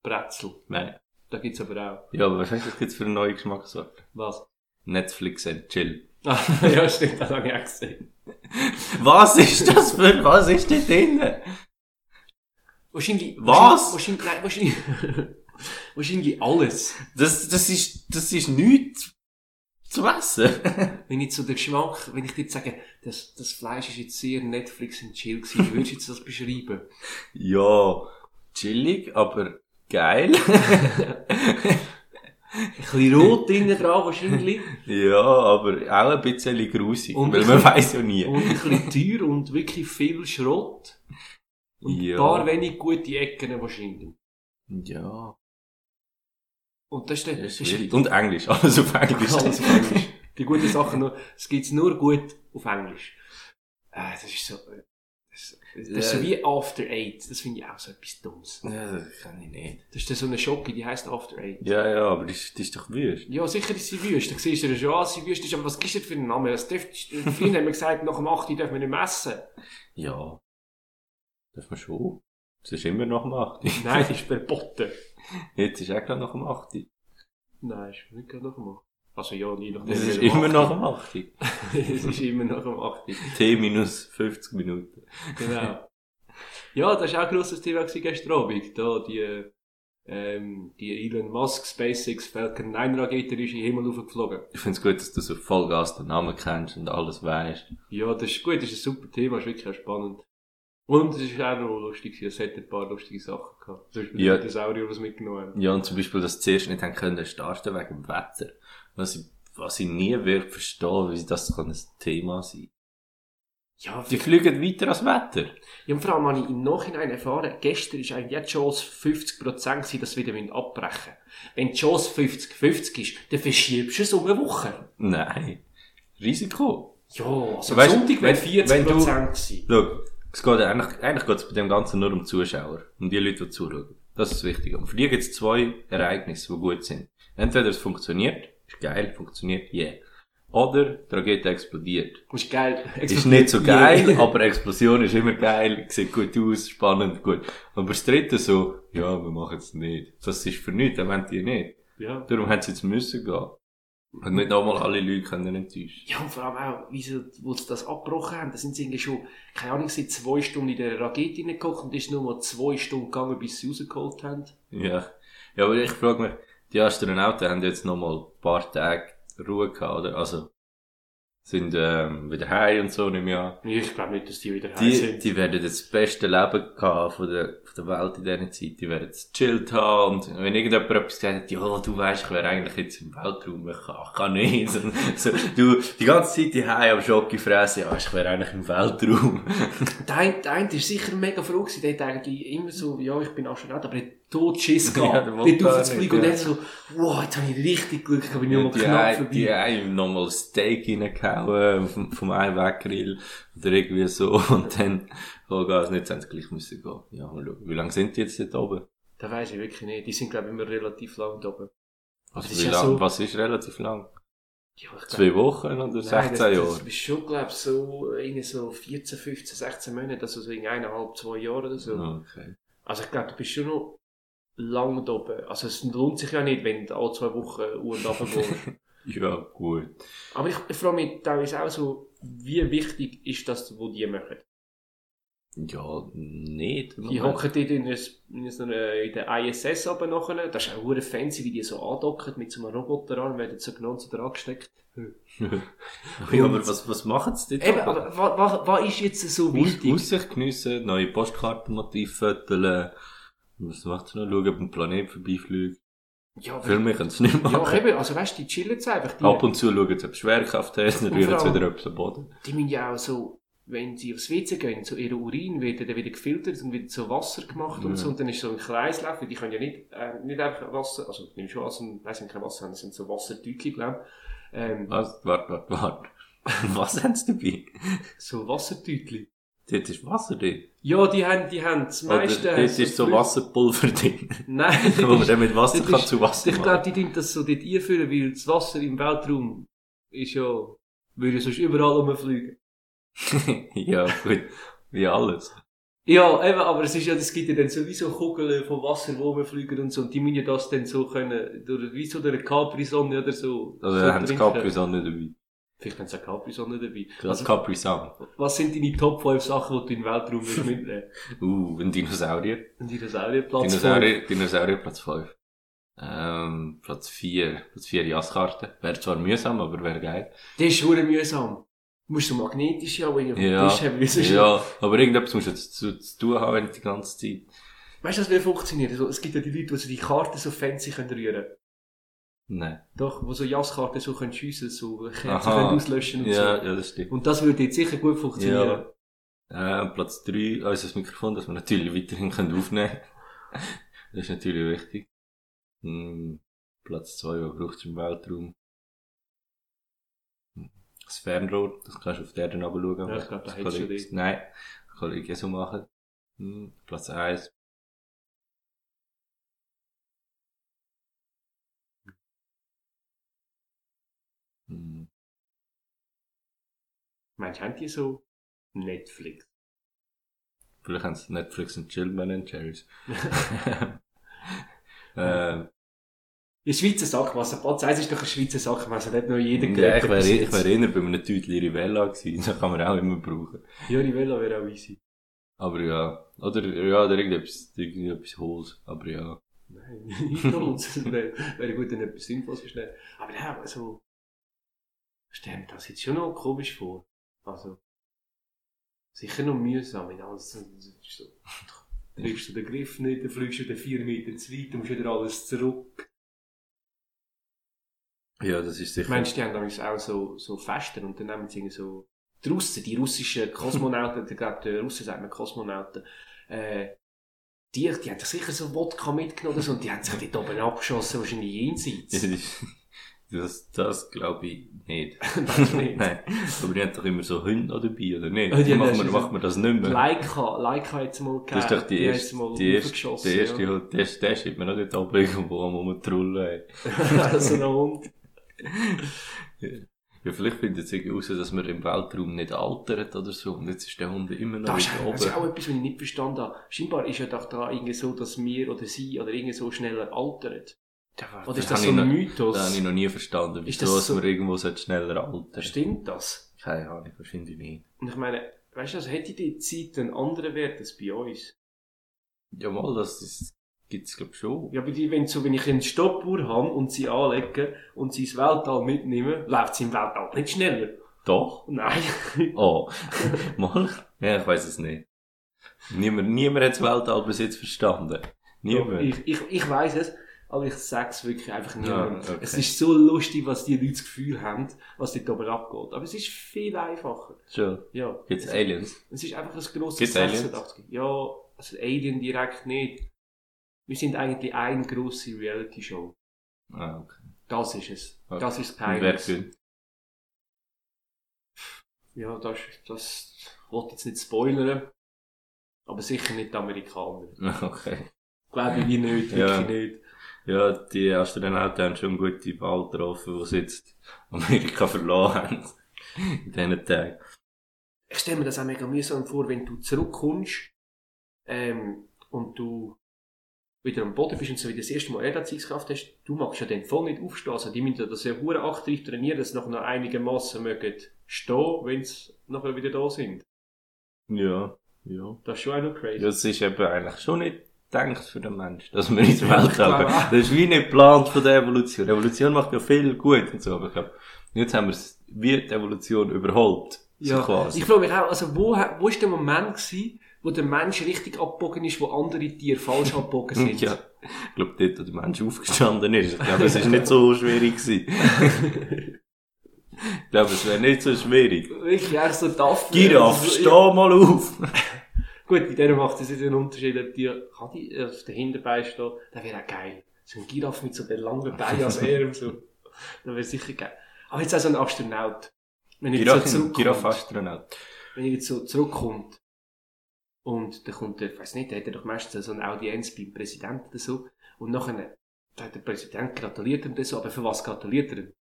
[SPEAKER 2] Brezel.
[SPEAKER 1] Nein.
[SPEAKER 2] Da gibt's aber auch.
[SPEAKER 1] Ja, aber weißt du, was gibt's für eine neue Geschmackssorte?
[SPEAKER 2] Was?
[SPEAKER 1] Netflix and Chill.
[SPEAKER 2] Ja, stimmt, das habe ich auch gesehen.
[SPEAKER 1] Was ist das für, was ist da drinnen?
[SPEAKER 2] Wahrscheinlich.
[SPEAKER 1] Was?
[SPEAKER 2] Wahrscheinlich, nein, wahrscheinlich. wahrscheinlich alles.
[SPEAKER 1] Das, das ist, das ist nichts zu essen.
[SPEAKER 2] Wenn ich so den Geschmack, wenn ich dir jetzt sage, das, das Fleisch ist jetzt sehr Netflix und chill gewesen, wie würdest du jetzt das beschreiben?
[SPEAKER 1] ja, chillig, aber geil.
[SPEAKER 2] Ein bisschen rot innen dran wahrscheinlich.
[SPEAKER 1] ja, aber auch ein bisschen grusig,
[SPEAKER 2] Und
[SPEAKER 1] weil man weiß ja nie.
[SPEAKER 2] Und ein bisschen teuer und wirklich viel Schrott. Und
[SPEAKER 1] Ja.
[SPEAKER 2] ein paar wenig gute Ecken wahrscheinlich.
[SPEAKER 1] Ja,
[SPEAKER 2] Und das ist der,
[SPEAKER 1] das ist
[SPEAKER 2] das
[SPEAKER 1] schwierig. Und Englisch, alles auf Englisch.
[SPEAKER 2] Alles auf Englisch. Die guten Sachen nur, es gibt's nur gut auf Englisch. Äh, das ist so, äh, das, das ist so wie After Eight. Das finde ich auch so etwas Dummes.
[SPEAKER 1] Ja, das kann ich nicht.
[SPEAKER 2] Das ist dann so eine Schocke, die heisst After Eight.
[SPEAKER 1] Ja, ja, aber das, das ist doch wüst.
[SPEAKER 2] Ja, sicher ist sie wüst. Da siehst du ja schon, ah, sie wüst ist, aber was gibst du denn für einen Namen? Das darf, früher haben wir gesagt, nach dem 8. dürfen wir nicht messen.
[SPEAKER 1] Ja. Darf man schon. Es ist immer nach dem 8.
[SPEAKER 2] Nein, das ist verboten.
[SPEAKER 1] Jetzt ist auch gerade nach dem 8.
[SPEAKER 2] Nein, ist nicht gerade nach dem 8. Also ja, nie nach dem
[SPEAKER 1] Es ist immer
[SPEAKER 2] 8..
[SPEAKER 1] nach dem 8.
[SPEAKER 2] es ist immer nach dem 8.
[SPEAKER 1] T minus 50 Minuten.
[SPEAKER 2] Genau. Ja, das war auch ein grosses Thema gestern Abend. Da, die, ähm, die Elon Musk SpaceX Falcon 9 Rakete ist in den Himmel aufgeflogen.
[SPEAKER 1] Ich find's gut, dass du so Vollgas den Namen kennst und alles weißt.
[SPEAKER 2] Ja, das ist gut, das ist ein super Thema, ist wirklich auch spannend. Und es ist auch noch lustig, es hat ein paar lustige Sachen gehabt. Zum Beispiel
[SPEAKER 1] Ja.
[SPEAKER 2] Dinosaurier, was mitgenommen haben.
[SPEAKER 1] Ja, und zum Beispiel, dass sie zuerst nicht haben können starten wegen dem Wetter. Was ich, was ich nie werde verstehen, wie das kann ein Thema sein.
[SPEAKER 2] Ja,
[SPEAKER 1] Die fliegen weiter als Wetter.
[SPEAKER 2] ja, und vor allem habe ich im Nachhinein erfahren, gestern ist eigentlich jetzt Chance 50% gewesen, dass wir wieder abbrechen müssen. Wenn die Chance 50-50 ist, dann verschiebst du es um eine Woche.
[SPEAKER 1] Nein. Risiko.
[SPEAKER 2] Ja, also
[SPEAKER 1] Weißt,
[SPEAKER 2] Sonntag wäre
[SPEAKER 1] wenn-
[SPEAKER 2] 40%
[SPEAKER 1] wenn du-
[SPEAKER 2] gewesen.
[SPEAKER 1] Schau, es geht eigentlich, eigentlich geht es bei dem Ganzen nur um Zuschauer. Um die Leute, die zuschauen. Das ist das Wichtige. Und für die gibt es zwei Ereignisse, die gut sind. Entweder es funktioniert, ist geil, funktioniert, yeah. Oder die Rakete explodiert.
[SPEAKER 2] Ist geil.
[SPEAKER 1] Ist nicht so
[SPEAKER 2] Yeah.
[SPEAKER 1] geil, aber Explosion ist immer geil, sieht gut aus, spannend, gut. Aber das dritte so, ja, wir machen es nicht. Das ist für nichts, das wollen die nicht.
[SPEAKER 2] Ja.
[SPEAKER 1] Darum haben sie jetzt müssen gehen. Und nicht nochmal alle Leute können enttäuschen.
[SPEAKER 2] Ja, und vor allem auch, wie sie, wo sie das abgebrochen haben, da sind sie irgendwie schon, keine Ahnung, seit zwei Stunden in der Rakete reingeguckt und ist nur mal zwei Stunden gegangen, bis sie rausgeholt haben.
[SPEAKER 1] Ja. Ja, aber ich frage mich, die Astronauten haben jetzt noch mal ein paar Tage Ruhe gehabt, oder? Also, sind, ähm, wieder heim und so, nehme ich an.
[SPEAKER 2] Ich glaube nicht, dass die wieder heim sind.
[SPEAKER 1] die werden das beste Leben gehabt von der, von der Welt in dieser Zeit. Die werden jetzt chillt haben und wenn irgendjemand etwas gesagt hat, ja, du weißt, ich wäre eigentlich jetzt im Weltraum, ich kann, kann nicht. So, so, du, die ganze Zeit die am Schocke fressen, ja, ich wäre eigentlich im Weltraum.
[SPEAKER 2] Der eine, der eine ist sicher mega froh gewesen, der hat eigentlich immer so, ja, ich bin Astronaut, aber er hat tot Schiss
[SPEAKER 1] Ja,
[SPEAKER 2] gehabt.
[SPEAKER 1] der
[SPEAKER 2] Ja, dort aufzufliegen
[SPEAKER 1] nicht,
[SPEAKER 2] und
[SPEAKER 1] ja.
[SPEAKER 2] dann so, wow, jetzt habe ich richtig Glück, ich bin nur mal
[SPEAKER 1] die
[SPEAKER 2] knapp
[SPEAKER 1] ein- die
[SPEAKER 2] vorbei.
[SPEAKER 1] einem nochmal Steak reingehauen vom, vom Einweggrill oder irgendwie so und dann, oh Gas, jetzt haben sie gleich müssen gehen. Ja, mal schauen. Wie lange sind die jetzt dort oben?
[SPEAKER 2] Das weiss ich wirklich nicht. Die sind, glaube ich, immer relativ lang da oben.
[SPEAKER 1] Also,
[SPEAKER 2] ist ja
[SPEAKER 1] lang,
[SPEAKER 2] so-
[SPEAKER 1] was ist relativ lang?
[SPEAKER 2] Ja, ich glaub-
[SPEAKER 1] Zwei Wochen oder
[SPEAKER 2] Nein,
[SPEAKER 1] 16
[SPEAKER 2] das,
[SPEAKER 1] Jahre?
[SPEAKER 2] Das ist schon, glaube ich, so, irgendwie so 14, 15, 16 Monate, also so in eineinhalb, zwei Jahren oder so.
[SPEAKER 1] Okay.
[SPEAKER 2] Also ich glaube, du bist schon noch lang da oben. Also es lohnt sich ja nicht, wenn du alle zwei Wochen Uhr und runter.
[SPEAKER 1] Ja, gut.
[SPEAKER 2] Aber ich, ich frage mich teilweise auch so, wie wichtig ist das, was die machen?
[SPEAKER 1] Ja, nicht.
[SPEAKER 2] Die hocken dort in, in, so einer, in der ISS aber nachher. Das ist auch hure fancy, wie die so andocken mit so einem Roboter an, werden so genau so dran gesteckt.
[SPEAKER 1] ja, aber was, was machen sie dort?
[SPEAKER 2] Eben, aber was, was, ist jetzt so wichtig?
[SPEAKER 1] Aussicht geniessen, neue Postkartenmotive föteln. Was macht sie noch? Schauen, ob ein Planet vorbeifliegt.
[SPEAKER 2] Ja,
[SPEAKER 1] Viel mehr können sie nicht
[SPEAKER 2] ja,
[SPEAKER 1] machen.
[SPEAKER 2] eben, also weißt du, die chillen jetzt einfach. Die,
[SPEAKER 1] Ab und zu schauen sie, ob sie Schwerkraft haben, dann rühren sie wieder etwas am Boden.
[SPEAKER 2] die müssen ja auch so, wenn sie aufs WC gehen, so ihre Urin wird dann wieder gefiltert und wieder zu Wasser gemacht
[SPEAKER 1] Ja.
[SPEAKER 2] und so. Und dann ist so ein Kreislauf, weil die können ja nicht, äh, nicht einfach Wasser, also nimm schon Wasser, weiss nicht, kein Wasser haben, das sind so Wassertütchen, glaube ich. Ähm,
[SPEAKER 1] Was? Warte, warte, warte. Was haben sie dabei?
[SPEAKER 2] so Wassertütchen.
[SPEAKER 1] Dort ist Wasser drin.
[SPEAKER 2] Ja, die haben, die haben das
[SPEAKER 1] Oder
[SPEAKER 2] meiste.
[SPEAKER 1] dort ist so Wasserpulver drin.
[SPEAKER 2] Nein,
[SPEAKER 1] wo man dann mit Wasser kann
[SPEAKER 2] ist-
[SPEAKER 1] zu Wasser
[SPEAKER 2] ich glaube, die tun das so dort einfüllen, weil das Wasser im Weltraum ist ja, würde sonst überall rumfliegen.
[SPEAKER 1] ja, gut. Wie alles.
[SPEAKER 2] Ja, eben, aber es ist ja, es gibt ja dann sowieso Kugeln von Wasser, die rumfliegen und so, und die müssen ja das dann so können, durch, wie so durch eine Capri-Sonne oder so.
[SPEAKER 1] Also,
[SPEAKER 2] so
[SPEAKER 1] haben sie. Capri-Sonne dabei.
[SPEAKER 2] Vielleicht haben sie eine Capri-Sonne dabei.
[SPEAKER 1] Das
[SPEAKER 2] Also,
[SPEAKER 1] Capri-Sun.
[SPEAKER 2] was sind deine Top 5 Sachen, die du in den Weltraum willst mitnehmen?
[SPEAKER 1] Uh, ein Dinosaurier.
[SPEAKER 2] Ein Dinosaurierplatz.
[SPEAKER 1] Dinosaurier, Dinosaurier Platz 5. Ähm, Platz 4. Platz 4 Jasskarte. Wäre zwar mühsam, aber wäre geil.
[SPEAKER 2] Das ist schon mühsam. Du musst so magnetisch ja, wenn du
[SPEAKER 1] Ja,
[SPEAKER 2] Tisch haben, wie sonst-
[SPEAKER 1] Ja, aber irgendetwas musst du zu, zu tun haben die ganze Zeit.
[SPEAKER 2] Weißt du, das will funktionieren? Also, es gibt ja die Leute, die so die Karten so fancy können rühren
[SPEAKER 1] Nein.
[SPEAKER 2] Doch, wo so Jasskarten so können schiessen, so Kerzen können auslöschen und
[SPEAKER 1] Ja,
[SPEAKER 2] so.
[SPEAKER 1] ja, das stimmt.
[SPEAKER 2] Und das würde jetzt sicher gut funktionieren.
[SPEAKER 1] Äh, Platz 3, also das Mikrofon, das wir natürlich weiterhin können aufnehmen können. Das ist natürlich wichtig. Hm, Platz 2, was braucht es im Weltraum? Das Fernrohr, das kannst du auf der Erde runterschauen.
[SPEAKER 2] Ja, ich glaub, da
[SPEAKER 1] Das
[SPEAKER 2] hättest du
[SPEAKER 1] kann ich-
[SPEAKER 2] dort.
[SPEAKER 1] Nein, das kann ich so machen. Hm, Platz 1.
[SPEAKER 2] Meinst du, haben die so Netflix?
[SPEAKER 1] Vielleicht haben sie Netflix und Chill Ben Jerry's. ähm,
[SPEAKER 2] In Schweizer Sackmasse. Platz 1 ist doch ein Schweizer Sackmasse. Nicht nur jeder
[SPEAKER 1] Ja, ich wäre, ich
[SPEAKER 2] jetzt.
[SPEAKER 1] wäre eher bei einem Tütli Rivella gewesen. Das kann man auch immer brauchen.
[SPEAKER 2] Ja, Rivella wäre auch easy.
[SPEAKER 1] Aber ja. Oder, ja, oder irgendetwas, irgendetwas Hohes. Aber ja.
[SPEAKER 2] Nein. Das wäre, wäre gut, wenn etwas Sinnvolles ist. Aber ja, also, mir das jetzt schon noch komisch vor. Also, sicher noch mühsam. In alles, du triffst du den Griff nicht, dann fliegst du den vier Meter zu weit, dann musst du wieder alles zurück.
[SPEAKER 1] Ja, das ist sicher.
[SPEAKER 2] Meinst du, die haben damals auch so, so Festen und dann nehmen sie so, die Russen, die russischen Kosmonauten, ich glaube, die Russen sagen Kosmonauten, äh, die, die haben doch sicher so Wodka mitgenommen und die haben sich dort oben abgeschossen, wahrscheinlich jenseits.
[SPEAKER 1] Das, das glaube ich nicht.
[SPEAKER 2] Du nicht?
[SPEAKER 1] Nein. Aber die haben doch immer so Hunde dabei, oder nicht?
[SPEAKER 2] Ah, die
[SPEAKER 1] machen,
[SPEAKER 2] das
[SPEAKER 1] wir, machen wir das nicht mehr.
[SPEAKER 2] Leica, Leica hat es mal
[SPEAKER 1] Das ist doch die
[SPEAKER 2] hat's
[SPEAKER 1] erste,
[SPEAKER 2] mal
[SPEAKER 1] die erste, der erste,
[SPEAKER 2] ja.
[SPEAKER 1] der, der, der steht mir noch dort oben irgendwo am rumtrullen.
[SPEAKER 2] so ein Hund.
[SPEAKER 1] Ja, vielleicht findet es irgendwie raus, dass man im Weltraum nicht altert oder so. Und jetzt ist der Hund immer noch
[SPEAKER 2] Das
[SPEAKER 1] wieder
[SPEAKER 2] das ist
[SPEAKER 1] oben.
[SPEAKER 2] auch etwas, was ich nicht verstanden habe. Scheinbar ist ja doch da irgendwie so, dass wir oder sie oder irgendwie so schneller altern. Oder ist das so
[SPEAKER 1] ich
[SPEAKER 2] ein
[SPEAKER 1] noch-
[SPEAKER 2] Mythos?
[SPEAKER 1] Das habe ich noch nie verstanden.
[SPEAKER 2] Ist
[SPEAKER 1] Wieso,
[SPEAKER 2] das
[SPEAKER 1] dass
[SPEAKER 2] so-
[SPEAKER 1] man irgendwo schneller altern
[SPEAKER 2] Stimmt das?
[SPEAKER 1] Keine Ahnung, wahrscheinlich nicht.
[SPEAKER 2] Und ich meine, weißt du, also hätte die Zeit einen anderen Wert als bei uns?
[SPEAKER 1] Ja, mal, das ist, gibt's, glaub schon.
[SPEAKER 2] Ja, bei die, wenn, so, wenn ich eine Stoppuhr habe und sie anlege und sie ins Weltall mitnehme, läuft sie im Weltall nicht schneller.
[SPEAKER 1] Doch.
[SPEAKER 2] Nein.
[SPEAKER 1] Oh. mal? Ja, ich weiß es nicht. Niemand, niemand hat das Weltall bis jetzt verstanden. Niemand.
[SPEAKER 2] Ich, ich, ich weiß es, aber ich sage es wirklich einfach niemandem.
[SPEAKER 1] Ja, okay.
[SPEAKER 2] Es ist so lustig, was die Leute das Gefühl haben, was dort oben abgeht. Aber es ist viel einfacher.
[SPEAKER 1] Schon.
[SPEAKER 2] Ja.
[SPEAKER 1] Gibt's
[SPEAKER 2] es,
[SPEAKER 1] Aliens?
[SPEAKER 2] es ist einfach ein grosses
[SPEAKER 1] Gibt's Aliens?
[SPEAKER 2] 86. Ja, also Alien direkt nicht. Wir sind eigentlich eine grosse Reality-Show.
[SPEAKER 1] Ah, okay.
[SPEAKER 2] Das ist es.
[SPEAKER 1] Okay.
[SPEAKER 2] Das ist
[SPEAKER 1] Und wer gewinnt?
[SPEAKER 2] Ja, das, das wollte jetzt nicht spoilern. Aber sicher nicht die Amerikaner.
[SPEAKER 1] Okay.
[SPEAKER 2] Glaube ich nicht, wirklich
[SPEAKER 1] Ja.
[SPEAKER 2] nicht.
[SPEAKER 1] Ja, die Astronauten haben schon gute Wahl getroffen, die sie jetzt Amerika verloren haben. In diesen Tagen.
[SPEAKER 2] Ich stelle mir das auch mega mühsam vor, wenn du zurückkommst ähm, und du wieder am Boden bist und so wie das erste Mal Erdanziehungskraft hast, du magst ja dann voll nicht aufstehen. Also die müssen das ja hure aktiv trainieren, dass sie noch einigermaßen mögen stehen, wenn sie nachher wieder da sind.
[SPEAKER 1] Ja, ja.
[SPEAKER 2] Das ist schon auch noch crazy.
[SPEAKER 1] Das ist eben eigentlich schon nicht gedacht für den Mensch, dass man ins Weltall
[SPEAKER 2] auch.
[SPEAKER 1] Das ist wie nicht geplant von der Evolution. Die Evolution macht ja viel gut und so, aber ich glaube, jetzt haben wir es wie die Evolution überholt.
[SPEAKER 2] Ja,
[SPEAKER 1] so quasi.
[SPEAKER 2] ich frage mich auch, also wo, wo ist der Moment gewesen, wo der Mensch richtig abgebogen ist, wo andere Tiere falsch abgebogen sind?
[SPEAKER 1] ja. Ich glaube, dort, wo der Mensch aufgestanden ist. Ich glaube, es ist nicht so schwierig gewesen. Ich glaube, es wäre nicht so schwierig.
[SPEAKER 2] Wirklich, auch so tough.
[SPEAKER 1] Giraffe,
[SPEAKER 2] Also,
[SPEAKER 1] steh mal auf!
[SPEAKER 2] Gut, in der macht es jetzt einen Unterschied, ob die, kann die auf der Hinterbein stehen, das wäre auch geil. So ein Giraffe mit so den langen Beinen als er und so. Das wäre sicher geil. Aber jetzt auch so ein Astronaut. Wenn er so
[SPEAKER 1] Giraffe,
[SPEAKER 2] zurückkommt,
[SPEAKER 1] Giraffe-Astronaut.
[SPEAKER 2] wenn er jetzt so zurückkommt, und dann kommt der, ich weiss nicht, der hat ja doch meistens so eine Audienz beim Präsidenten oder so, und nachher, da hat der Präsident gratuliert ihm das so, aber für was gratuliert er ihm?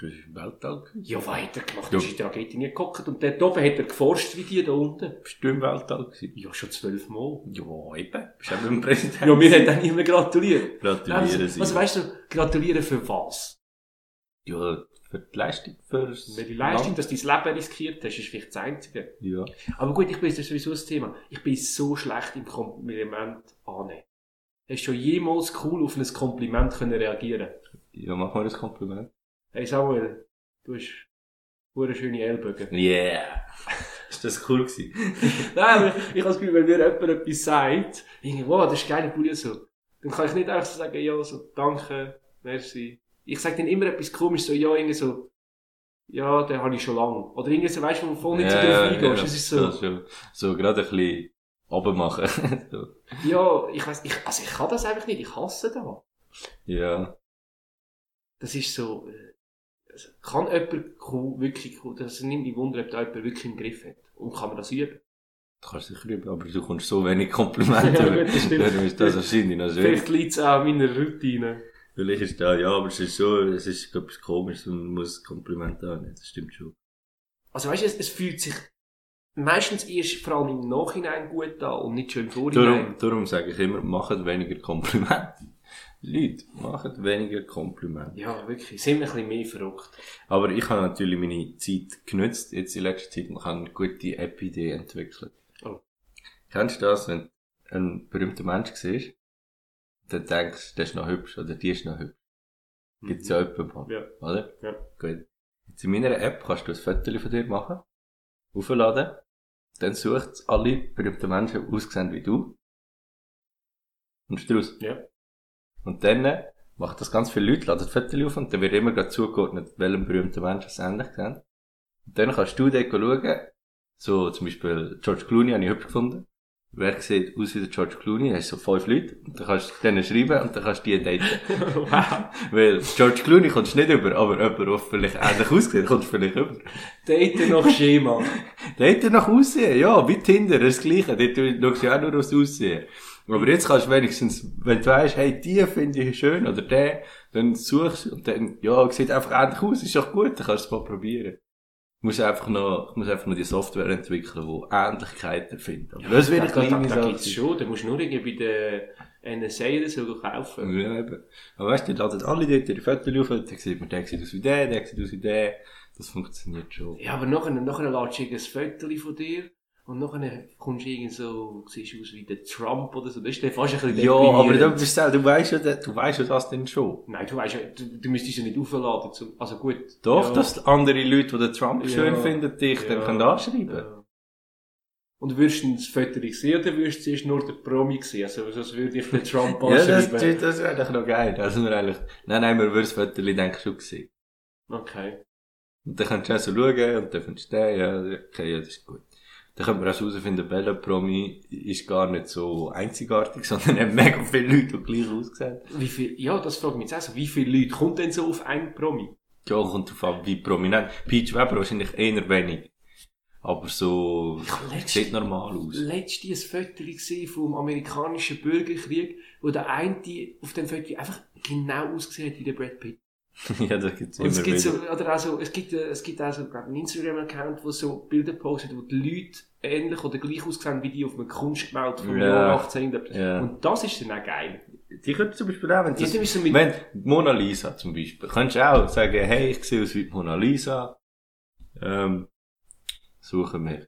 [SPEAKER 1] Du bist im Weltall gewesen?
[SPEAKER 2] Ja, weiter gemacht,
[SPEAKER 1] Ja.
[SPEAKER 2] das ist der Rakete geguckt, und dort oben hat er geforscht wie die da unten.
[SPEAKER 1] Bist du im Weltall gewesen?
[SPEAKER 2] Ja, schon zwölfmal.
[SPEAKER 1] Ja, eben. Bist du eben im Präsidenten?
[SPEAKER 2] Ja, mir hat auch niemand gratuliert.
[SPEAKER 1] Gratulieren
[SPEAKER 2] Also,
[SPEAKER 1] Sie.
[SPEAKER 2] also weißt du, gratulieren für was?
[SPEAKER 1] Ja, für die Leistung, für
[SPEAKER 2] die Leistung, dass du dein Leben riskiert hast, ist vielleicht das Einzige.
[SPEAKER 1] Ja.
[SPEAKER 2] Aber gut, ich bin das ist sowieso das Thema. Ich bin so schlecht im Kompliment annehmen. Hast du schon jemals cool auf ein Kompliment können reagieren?
[SPEAKER 1] Ja, mach mal ein Kompliment.
[SPEAKER 2] Hey Samuel, du hast hure schöne Ellbogen.
[SPEAKER 1] Yeah. ist das cool gewesen.
[SPEAKER 2] Nein, aber ich habe das Gefühl, wenn mir jemand etwas sagt, irgendwie, wow, das ist geil, Pulli so, dann kann ich nicht einfach so sagen, ja, so, danke, merci. Ich sage dann immer etwas komisches, so, ja, irgendwie so, ja, den habe ich schon lange. Oder irgendwie so, weißt du, wo du voll nicht so drauf eingehst. Es ist so,
[SPEAKER 1] Das. So, gerade ein bisschen oben machen. so.
[SPEAKER 2] ja, ich weiss, ich, also ich kann das einfach nicht, ich hasse das.
[SPEAKER 1] Ja.
[SPEAKER 2] Das ist so, äh, kann jemand cool, wirklich cool, das nimmt mich Wunder, ob da jemand wirklich im Griff hat. Und kann man das üben?
[SPEAKER 1] Du kannst sicher üben, aber du kommst so wenig Komplimente.
[SPEAKER 2] Ja, das stimmt.
[SPEAKER 1] Darum ist das wahrscheinlich noch schwierig.
[SPEAKER 2] Vielleicht liegt es auch an meiner Routine.
[SPEAKER 1] Vielleicht ist da, ja, aber es ist so, es ist etwas komisches und man muss Kompliment annehmen. Das stimmt schon.
[SPEAKER 2] Also weißt du, es, es fühlt sich meistens erst vor allem im Nachhinein gut an und nicht schon im Vorhinein.
[SPEAKER 1] Darum, darum sage ich immer, macht weniger Komplimente. Leute, macht weniger Komplimente.
[SPEAKER 2] Ja, wirklich, sind wir ein bisschen mehr verrückt.
[SPEAKER 1] Aber ich habe natürlich meine Zeit genutzt, jetzt in letzter Zeit, und habe eine gute App-Idee entwickelt.
[SPEAKER 2] Oh.
[SPEAKER 1] Kennst du das, wenn du ein berühmter Mensch siehst, dann denkst du, der ist noch hübsch, oder die ist noch hübsch. Gibt's ja jemanden mal,
[SPEAKER 2] Ja.
[SPEAKER 1] oder?
[SPEAKER 2] Ja.
[SPEAKER 1] Gut. Jetzt in meiner App kannst du ein Foto von dir machen, aufladen, dann sucht alle berühmten Menschen, aussehen wie du, und draus.
[SPEAKER 2] Ja.
[SPEAKER 1] Und dann macht das ganz viele Leute, laden das Foto auf und dann wird immer gerade zugeordnet, welchem berühmten Menschen es ähnlich sehen. Und dann kannst du dort schauen, so zum Beispiel George Clooney habe ich hübsch gefunden. Wer sieht aus wie der George Clooney? Da hast so fünf Leute. Und dann kannst du denen schreiben und dann kannst du die daten.
[SPEAKER 2] wow.
[SPEAKER 1] Weil George Clooney kommst du nicht über, aber jemand, der vielleicht ähnlich aussieht, kommst du vielleicht über.
[SPEAKER 2] Daten nach Schema.
[SPEAKER 1] Dort nach Aussehen, ja, wie Tinder, das Gleiche. Dort schaust du ja auch nur aufs Aussehen. Aber jetzt kannst du wenigstens, wenn du weißt, hey, die finde ich schön, oder der, dann suchst du, und dann, ja, sieht einfach ähnlich aus, ist doch gut, dann kannst du es mal probieren. Du musst einfach noch, du musst einfach noch die Software entwickeln, die Ähnlichkeiten findet. Aber das wird eine kleine
[SPEAKER 2] da, da
[SPEAKER 1] Sache.
[SPEAKER 2] gibt's schon, da musst du nur irgendwie bei der NSA oder so kaufen.
[SPEAKER 1] Ja, eben. Aber weißt du, die laden alle dort ihre Fotos auf, dann sieht man, der sieht aus wie der, der sieht aus wie der. Das funktioniert schon.
[SPEAKER 2] Ja, aber nachher, nachher lädst du irgendein Foto von dir und nachher kommst du irgendwie so, siehst aus wie der Trump oder so. Das ist dann fast ein bisschen
[SPEAKER 1] Ja, aber du, bist ja, du weißt ja, du weißt ja das denn schon.
[SPEAKER 2] Nein, du weißt ja, du, du müsstest ja nicht aufladen. Zum, also gut.
[SPEAKER 1] Doch,
[SPEAKER 2] ja.
[SPEAKER 1] dass andere Leute, die den Trump
[SPEAKER 2] Ja.
[SPEAKER 1] schön finden, dich dann
[SPEAKER 2] Ja.
[SPEAKER 1] können anschreiben.
[SPEAKER 2] Ja. Und würdest du das Foto sehen oder würdest du zuerst nur den Promi sehen? Also, sonst würde ich den Trump
[SPEAKER 1] Ja, das,
[SPEAKER 2] anschreiben.
[SPEAKER 1] das wäre doch noch geil. Also wir eigentlich, nein, nein, wir würden das Foto, denke ich, schon gesehen.
[SPEAKER 2] Okay.
[SPEAKER 1] Und dann kannst du auch so schauen, und dann findest du ja, okay, ja, das ist gut. Dann können wir auch herausfinden, welcher Promi ist gar nicht so einzigartig, sondern hat mega viele Leute, die gleich aussehen.
[SPEAKER 2] Wie viel, ja, das frage ich mich jetzt auch so. Wie viele Leute kommt denn so auf einen Promi?
[SPEAKER 1] Ja, kommt drauf an, wie prominent. Peach Weber wahrscheinlich eher wenig. Aber so,
[SPEAKER 2] letztens-
[SPEAKER 1] sieht normal aus.
[SPEAKER 2] Letztes ein Foto gesehen vom amerikanischen Bürgerkrieg, wo der eine auf dem Foto einfach genau ausgesehen hat wie der Brad Pitt.
[SPEAKER 1] ja, da gibt's
[SPEAKER 2] Und
[SPEAKER 1] immer
[SPEAKER 2] es gibt so, oder also, es gibt, äh, es gibt auch so, glaub, einen Instagram-Account, wo so Bilder postet, wo die Leute ähnlich oder gleich aussehen wie die auf einem Kunstgemälde vom
[SPEAKER 1] Ja.
[SPEAKER 2] Jahr 1800.
[SPEAKER 1] Ja.
[SPEAKER 2] Und das ist dann auch geil.
[SPEAKER 1] Die könnten zum Beispiel auch, wenn
[SPEAKER 2] Ja,
[SPEAKER 1] das,
[SPEAKER 2] dann ist so mit-
[SPEAKER 1] wenn Mona Lisa zum Beispiel, könntest du auch sagen, hey, ich sehe aus wie Mona Lisa, ähm, suchen wir.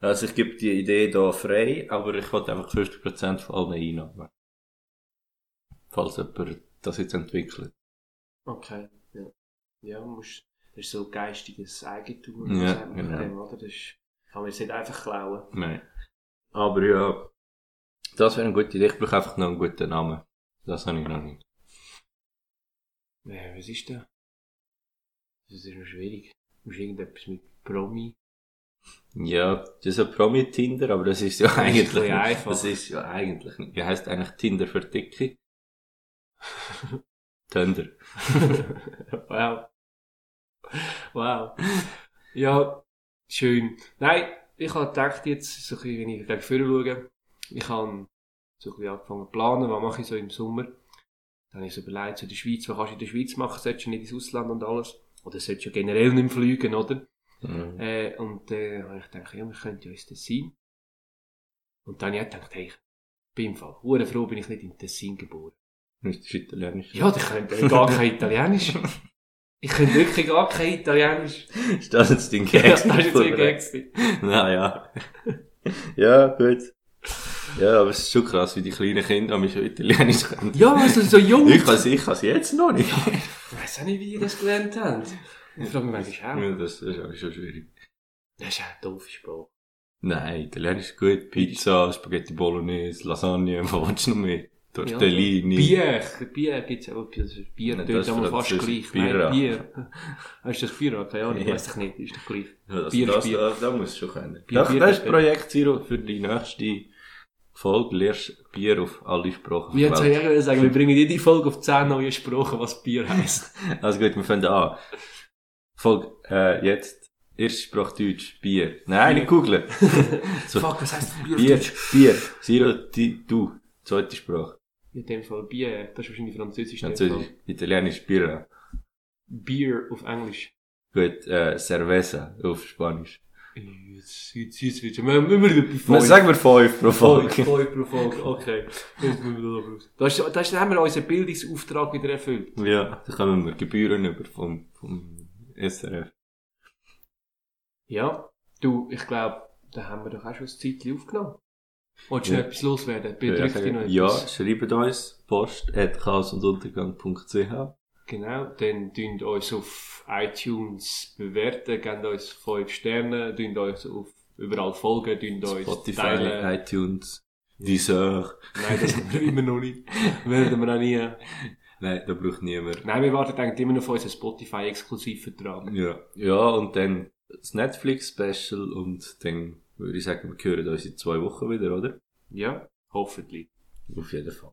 [SPEAKER 1] Also ich gebe die Idee hier frei, aber ich wollte einfach 50% von allen Einnahmen. Falls jemand das jetzt entwickelt.
[SPEAKER 2] Okay, ja. Ja, musst, das ist so geistiges Eigentum.
[SPEAKER 1] Ja,
[SPEAKER 2] sagt man
[SPEAKER 1] genau.
[SPEAKER 2] dem, oder? Das ist, kann man jetzt nicht einfach klauen.
[SPEAKER 1] Nein. Aber ja, das wäre eine gute Idee. Ich brauche einfach noch einen guten Namen. Das habe ich noch nicht.
[SPEAKER 2] Ja, was ist da? Das ist noch schwierig. Du musst irgendetwas mit Promi.
[SPEAKER 1] Ja, das ist ein Promi-Tinder, aber das ist ja
[SPEAKER 2] ist ein
[SPEAKER 1] eigentlich,
[SPEAKER 2] bisschen einfach.
[SPEAKER 1] das ist ja eigentlich nicht. Wie heißt eigentlich Tinder für Dicke? Tinder.
[SPEAKER 2] wow. Wow. Ja, schön. Nein, ich habe gedacht jetzt, so ein bisschen, wenn ich gegen vorne schaue, ich habe so ein bisschen angefangen zu planen, was mache ich so im Sommer. Dann habe ich so überlegt, so in der Schweiz, was kannst du in der Schweiz machen, solltest du nicht ins Ausland und alles. Oder solltest du generell nicht fliegen, oder?
[SPEAKER 1] Mhm.
[SPEAKER 2] Äh, und äh, habe ich gedacht, ja, wir könnten ja ins Tessin. Und dann habe ich gedacht, hey, bin im Fall froh, bin ich nicht in Tessin geboren.
[SPEAKER 1] Das ist italienisch.
[SPEAKER 2] Ja, ich könnte ja gar kein Italienisch. Ich könnte wirklich gar kein Italienisch.
[SPEAKER 1] Ist das jetzt dein
[SPEAKER 2] Ja,
[SPEAKER 1] Gag?
[SPEAKER 2] das ist jetzt ein Gag.
[SPEAKER 1] Naja. ja, gut. Ja, aber es ist schon krass, wie die kleinen Kinder haben schon Italienisch können.
[SPEAKER 2] Ja, also so jung.
[SPEAKER 1] Ich kann es ich kann's jetzt noch nicht.
[SPEAKER 2] Ich weiß auch nicht, wie ihr das gelernt habt. Ich frage mich manchmal auch.
[SPEAKER 1] Ja, das ist auch schon schwierig.
[SPEAKER 2] Das ist ja eine doofe Sprache.
[SPEAKER 1] Nein, Italienisch ist gut. Pizza, Spaghetti Bolognese, Lasagne, was willst du noch mehr? Tortellini.
[SPEAKER 2] Bier, Bier gibt's ja auch. Das Bier
[SPEAKER 1] Nein,
[SPEAKER 2] tönt
[SPEAKER 1] das ist
[SPEAKER 2] aber fast gleich.
[SPEAKER 1] Bira.
[SPEAKER 2] Nein, Bier. Hast du das Bier? Keine Ahnung,
[SPEAKER 1] Ja.
[SPEAKER 2] weiss ich nicht. Ist doch gleich.
[SPEAKER 1] Ja, das,
[SPEAKER 2] Bier ist
[SPEAKER 1] das,
[SPEAKER 2] Bier.
[SPEAKER 1] Da, da musst du schon können.
[SPEAKER 2] Bier,
[SPEAKER 1] das,
[SPEAKER 2] Bier,
[SPEAKER 1] das ist
[SPEAKER 2] Bier.
[SPEAKER 1] Projekt Zero für die nächste Folge. Lernst Bier auf alle Sprachen.
[SPEAKER 2] Wie
[SPEAKER 1] der
[SPEAKER 2] jetzt ich sagen, wir bringen jede Folge auf 10 neue Sprachen, was Bier heisst.
[SPEAKER 1] Also gut, wir fangen an. Folge, äh, jetzt. Erste Sprache Deutsch. Bier. Nein,
[SPEAKER 2] Bier.
[SPEAKER 1] nicht googeln. so,
[SPEAKER 2] Fuck, was heisst Bier?
[SPEAKER 1] Bier, Bier. Zero, die, du. Zweite Sprache.
[SPEAKER 2] In dem Fall Bier, das ist wahrscheinlich Französisch.
[SPEAKER 1] Französisch. Italienisch, Birra.
[SPEAKER 2] Bier auf Englisch.
[SPEAKER 1] Gut, äh, Cerveza auf Spanisch.
[SPEAKER 2] Jetzt wird schon, wir
[SPEAKER 1] Sagen wir fünf pro
[SPEAKER 2] Folge.
[SPEAKER 1] Folge.
[SPEAKER 2] Folge pro Folge, okay. Jetzt müssen wir da raus. Da, ist, da, ist, da haben wir unseren Bildungsauftrag wieder erfüllt.
[SPEAKER 1] Ja, da kommen wir Gebühren über vom, vom SRF.
[SPEAKER 2] Ja, du, ich glaube, da haben wir doch auch schon ein Zeitchen aufgenommen. Wolltest du
[SPEAKER 1] Ja.
[SPEAKER 2] noch etwas loswerden?
[SPEAKER 1] Ja,
[SPEAKER 2] Bedrückt dich noch
[SPEAKER 1] ja,
[SPEAKER 2] etwas?
[SPEAKER 1] schreibt uns post at chaosunduntergang.ch
[SPEAKER 2] Genau, dann tun uns auf iTunes bewerten, gebt uns 5 Sterne, tun uns auf überall folgen, tun uns
[SPEAKER 1] Spotify,
[SPEAKER 2] teilen.
[SPEAKER 1] iTunes, Deezer.
[SPEAKER 2] Nein, das haben wir immer noch nicht. Werden wir auch nie.
[SPEAKER 1] Nein, da braucht niemand.
[SPEAKER 2] Nein, wir warten eigentlich immer noch auf unseren Spotify-Exklusivvertrag.
[SPEAKER 1] Ja. Ja, und dann das Netflix-Special und dann würde ich sagen, wir hören uns in zwei Wochen wieder, oder?
[SPEAKER 2] Ja, hoffentlich.
[SPEAKER 1] Auf jeden Fall.